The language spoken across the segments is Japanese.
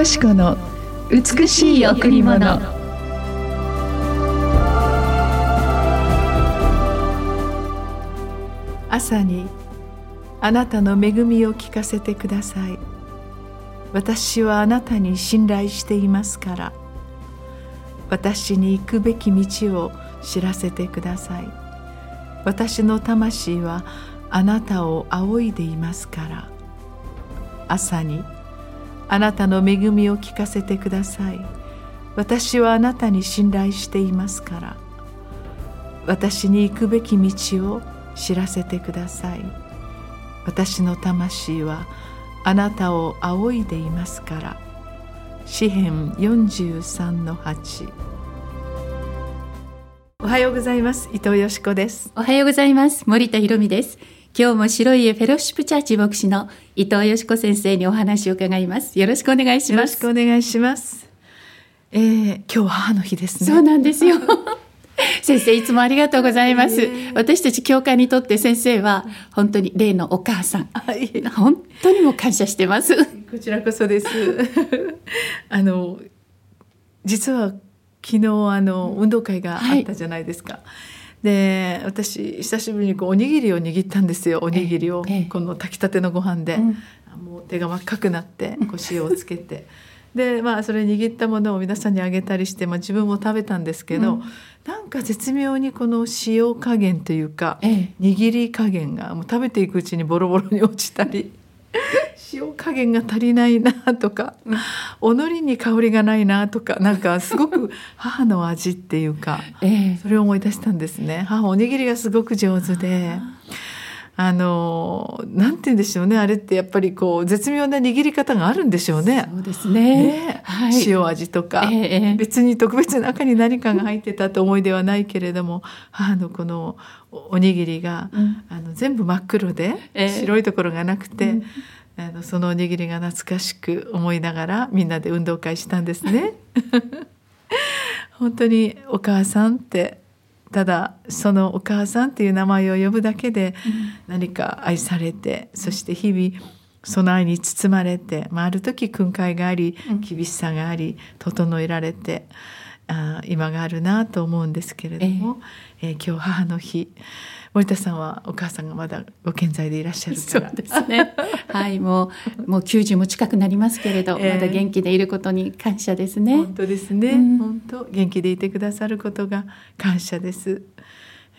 よし子の美しい贈り物。朝にあなたの恵みを聞かせてください。私はあなたに信頼していますから。私に行くべき道を知らせてください。私の魂はあなたを仰いでいますから。朝にあなたの恵みを聞かせてください。私はあなたに信頼していますから。私に行くべき道を知らせてください。私の魂はあなたを仰いでいますから。詩編43の8おはようございます。伊藤よしこです。おはようございます。森田博美です。今日も白い家フェローシップチャーチ牧師の伊藤よしこ先生にお話を伺います。よろしくお願いします。よろしくお願いします。えー、今日は母の日ですね。そうなんですよ。先生いつもありがとうございます、私たち教会にとって先生は本当に例のお母さん。本当にも感謝してます。こちらこそです。あの実は昨日あの運動会があったじゃないですか、はいで私久しぶりにこうおにぎりを握ったんですよおにぎりを、この炊きたてのご飯で、うん、もう手が真っ赤くなってこう塩をつけて。でまあそれ握ったものを皆さんにあげたりして、まあ、自分も食べたんですけど、うん、なんか絶妙にこの塩加減というか、握り加減がもう食べていくうちにボロボロに落ちたり。塩加減が足りないなとか、おのりに香りがないなとかなんかすごく母の味っていうか、それを思い出したんですね。母おにぎりがすごく上手で。あのなんて言うんでしょうね。あれってやっぱりこう絶妙な握り方があるんでしょうね。そうですね。ね。はい、塩味とか、えー、別に特別中に何かが入ってたと思いではないけれども母のこのおにぎりが、うん、あの全部真っ黒で、えー、白いところがなくて。うんあのそのおにぎりが懐かしく思いながらみんなで運動会したんですね。本当にお母さんってただそのお母さんっていう名前を呼ぶだけで何か愛されて、うん、そして日々その愛に包まれて、まあ、ある時訓戒があり厳しさがあり整えられてあ今があるなと思うんですけれども、えー、えー、今日母の日。森田さんはお母さんがまだご健在でいらっしゃるから。そうですね。はいもうもう90も近くなりますけれど、えー、まだ元気でいることに感謝ですね。本当ですね、うん、本当元気でいてくださることが感謝です、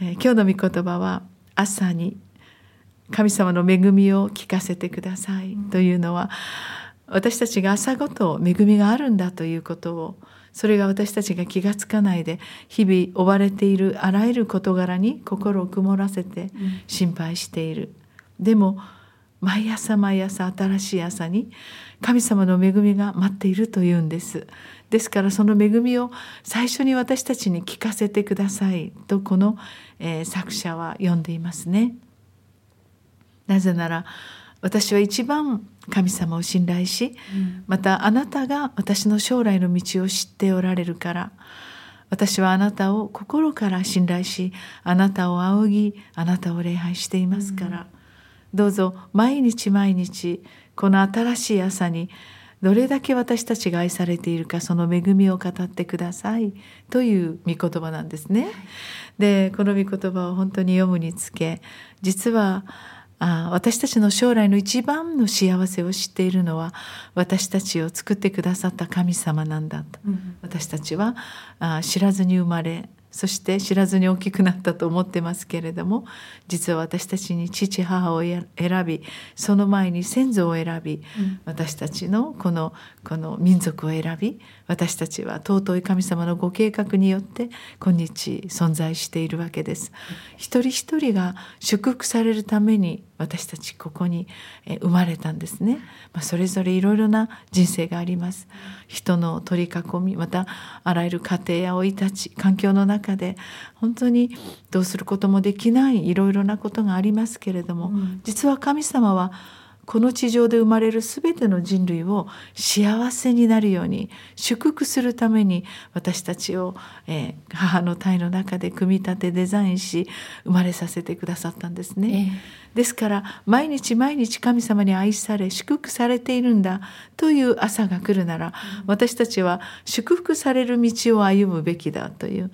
えー、今日の御言葉は朝に神様の恵みを聞かせてくださいというのは私たちが朝ごと恵みがあるんだということをそれが私たちが気が付かないで日々追われているあらゆる事柄に心を曇らせて心配している、うん、でも毎朝毎朝新しい朝に神様の恵みが待っているというんです。ですからその恵みを最初に私たちに聞かせてくださいとこの、えー、作者は読んでいますね。なぜなら私は一番神様を信頼し、またあなたが私の将来の道を知っておられるから私はあなたを心から信頼しあなたを仰ぎあなたを礼拝していますから、どうぞ毎日毎日この新しい朝にどれだけ私たちが愛されているかその恵みを語ってくださいという御言葉なんですね。でこの御言葉を本当に読むにつけ実はあ私たちの将来の一番の幸せを知っているのは私たちを作ってくださった神様なんだと、うん、私たちはあ知らずに生まれそして知らずに大きくなったと思ってますけれども実は私たちに父母を選びその前に先祖を選び、うん、私たちのこのこの民族を選び私たちは尊い神様のご計画によって今日存在しているわけです。一人一人が祝福されるために私たちここに生まれたんですね、まあ、それぞれいろいろな人生があります。人の取り囲みまたあらゆる家庭や生い立ち環境の中で本当にどうすることもできないいろいろなことがありますけれども、うん、実は神様はこの地上で生まれる全ての人類を幸せになるように祝福するために私たちを、えー、母の体の中で組み立てデザインし生まれさせてくださったんですね。えー、ですから毎日毎日神様に愛され祝福されているんだという朝が来るなら、私たちは祝福される道を歩むべきだという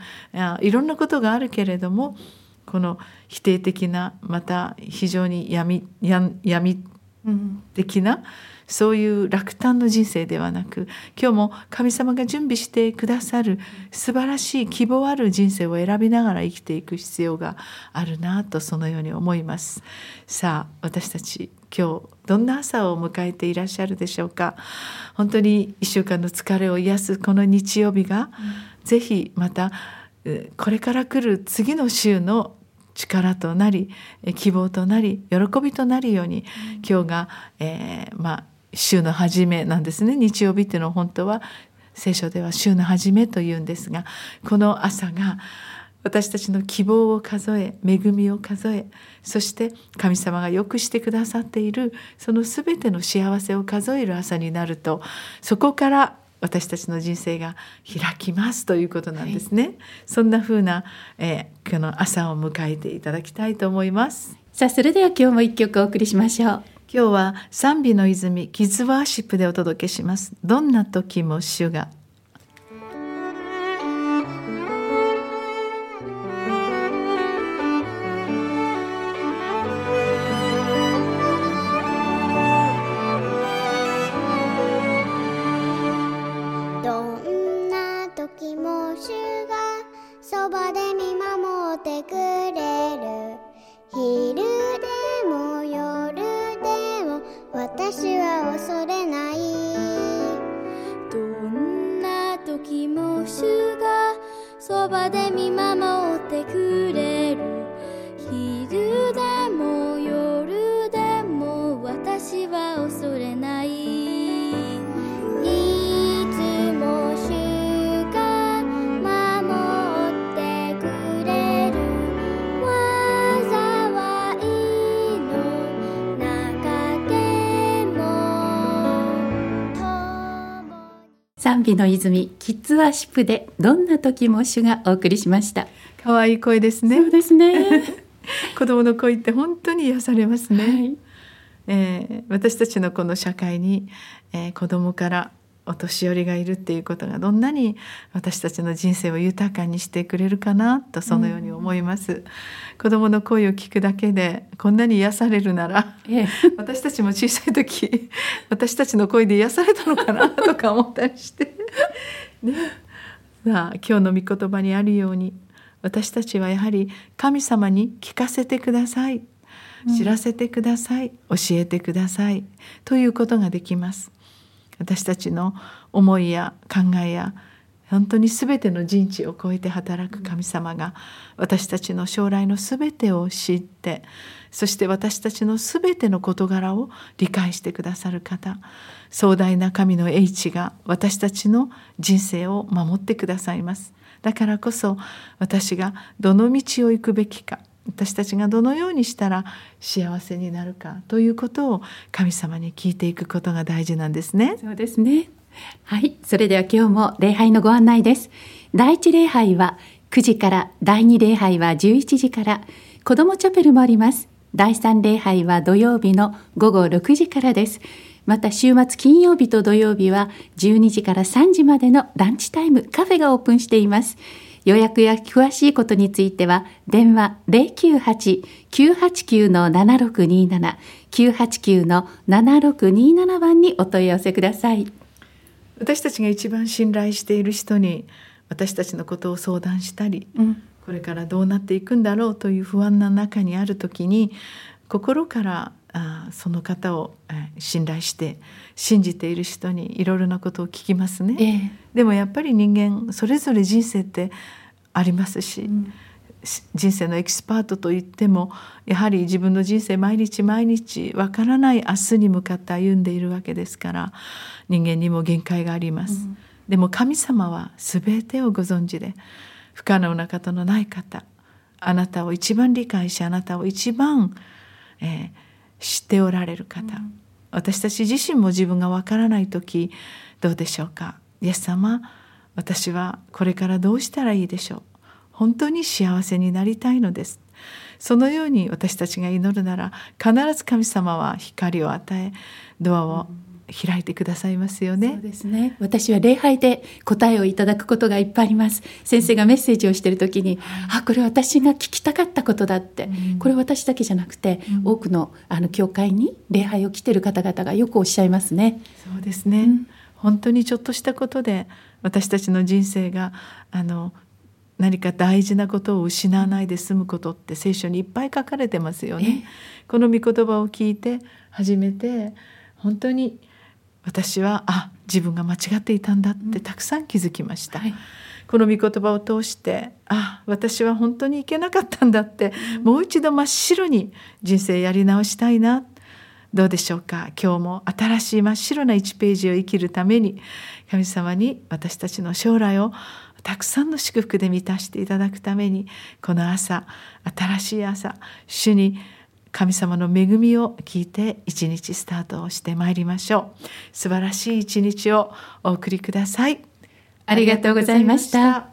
いろんなことがあるけれどもこの否定的なまた非常に闇闇的な、そういう落胆の人生ではなく今日も神様が準備してくださる素晴らしい希望ある人生を選びながら生きていく必要があるなとそのように思います。さあ私たち今日どんな朝を迎えていらっしゃるでしょうか？本当に1週間の疲れを癒すこの日曜日が、うん、ぜひまたこれから来る次の週の力となり希望となり喜びとなるように、今日が、えー、まあ週の初めなんですね。日曜日っていうのは本当は聖書では週の初めというんですがこの朝が私たちの希望を数え恵みを数えそして神様がよくしてくださっているその全ての幸せを数える朝になるとそこから私たちの人生が開きますということなんですね、はい、そんな風な、えー、この朝を迎えていただきたいと思います。さあそれでは今日も一曲お送りしましょう。今日は賛美の泉キズワーシップでお届けします。どんな時も主がそばで見ます賛美の泉キッズワーシップでどんな時も主がお送りしました。可愛い声ですね。そうですね。子供の声って本当に癒されますね、はい、えー、私たちのこの社会に、えー、子供からお年寄りがいるっていうことがどんなに私たちの人生を豊かにしてくれるかなとそのように思います、うん、子供の声を聞くだけでこんなに癒されるなら、ええ、私たちも小さい時私たちの声で癒されたのかなとか思ったりして。ね。さあ今日の御言葉にあるように私たちはやはり神様に聞かせてください。知らせてください、教えてください。ということができます私たちの思いや考えや本当に全ての人知を超えて働く神様が私たちの将来の全てを知ってそして私たちの全ての事柄を理解してくださる方壮大な神の英知が私たちの人生を守ってくださいます。だからこそ私がどの道を行くべきか私たちがどのようにしたら幸せになるかということを神様に聞いていくことが大事なんですね。そうですね。はい、それでは今日も礼拝のご案内です。第一礼拝は9時から第二礼拝は11時から子どもチャペルもあります。第三礼拝は土曜日の午後6時からです。また週末金曜日と土曜日は12時から3時までのランチタイムカフェがオープンしています。予約や詳しいことについては、電話098-989-7627、989-7627番にお問い合わせください。私たちが一番信頼している人に私たちのことを相談したり、うん、これからどうなっていくんだろうという不安な中にある時に心からあその方を、え信頼して信じている人にいろいろなことを聞きますね、ええ、でもやっぱり人間それぞれ人生ってありますし、うん、人生のエキスパートといってもやはり自分の人生毎日毎日わからない明日に向かって歩んでいるわけですから人間にも限界があります、うん、でも神様は全てをご存知で不可能な方のない方あなたを一番理解しあなたを一番、えー知っておられる方、私たち自身も自分がわからない時どうでしょうか？イエス様私はこれからどうしたらいいでしょう？本当に幸せになりたいのです。そのように私たちが祈るなら必ず神様は光を与えドアを開いてくださいますよね。そうですね。私は礼拝で答えをいただくことがいっぱいあります。先生がメッセージをしている時に、あ、これ私が聞きたかったことだって、うん、これ私だけじゃなくて、うん、多くのあの教会に礼拝を来てる方々がよくおっしゃいますね。そうですね。うん、本当にちょっとしたことで私たちの人生があの何か大事なことを失わないで済むことって聖書にいっぱい書かれてますよね。この御言葉を聞いて初めて本当に私はあ自分が間違っていたんだってたくさん気づきました。うんはい、この御言葉を通してあ私は本当にいけなかったんだって、うん、もう一度真っ白に人生やり直したいな。どうでしょうか？今日も新しい真っ白な1ページを生きるために神様に私たちの将来をたくさんの祝福で満たしていただくためにこの朝新しい朝主に神様の恵みを聞いて一日スタートをしてまいりましょう。素晴らしい一日をお送りください。ありがとうございました。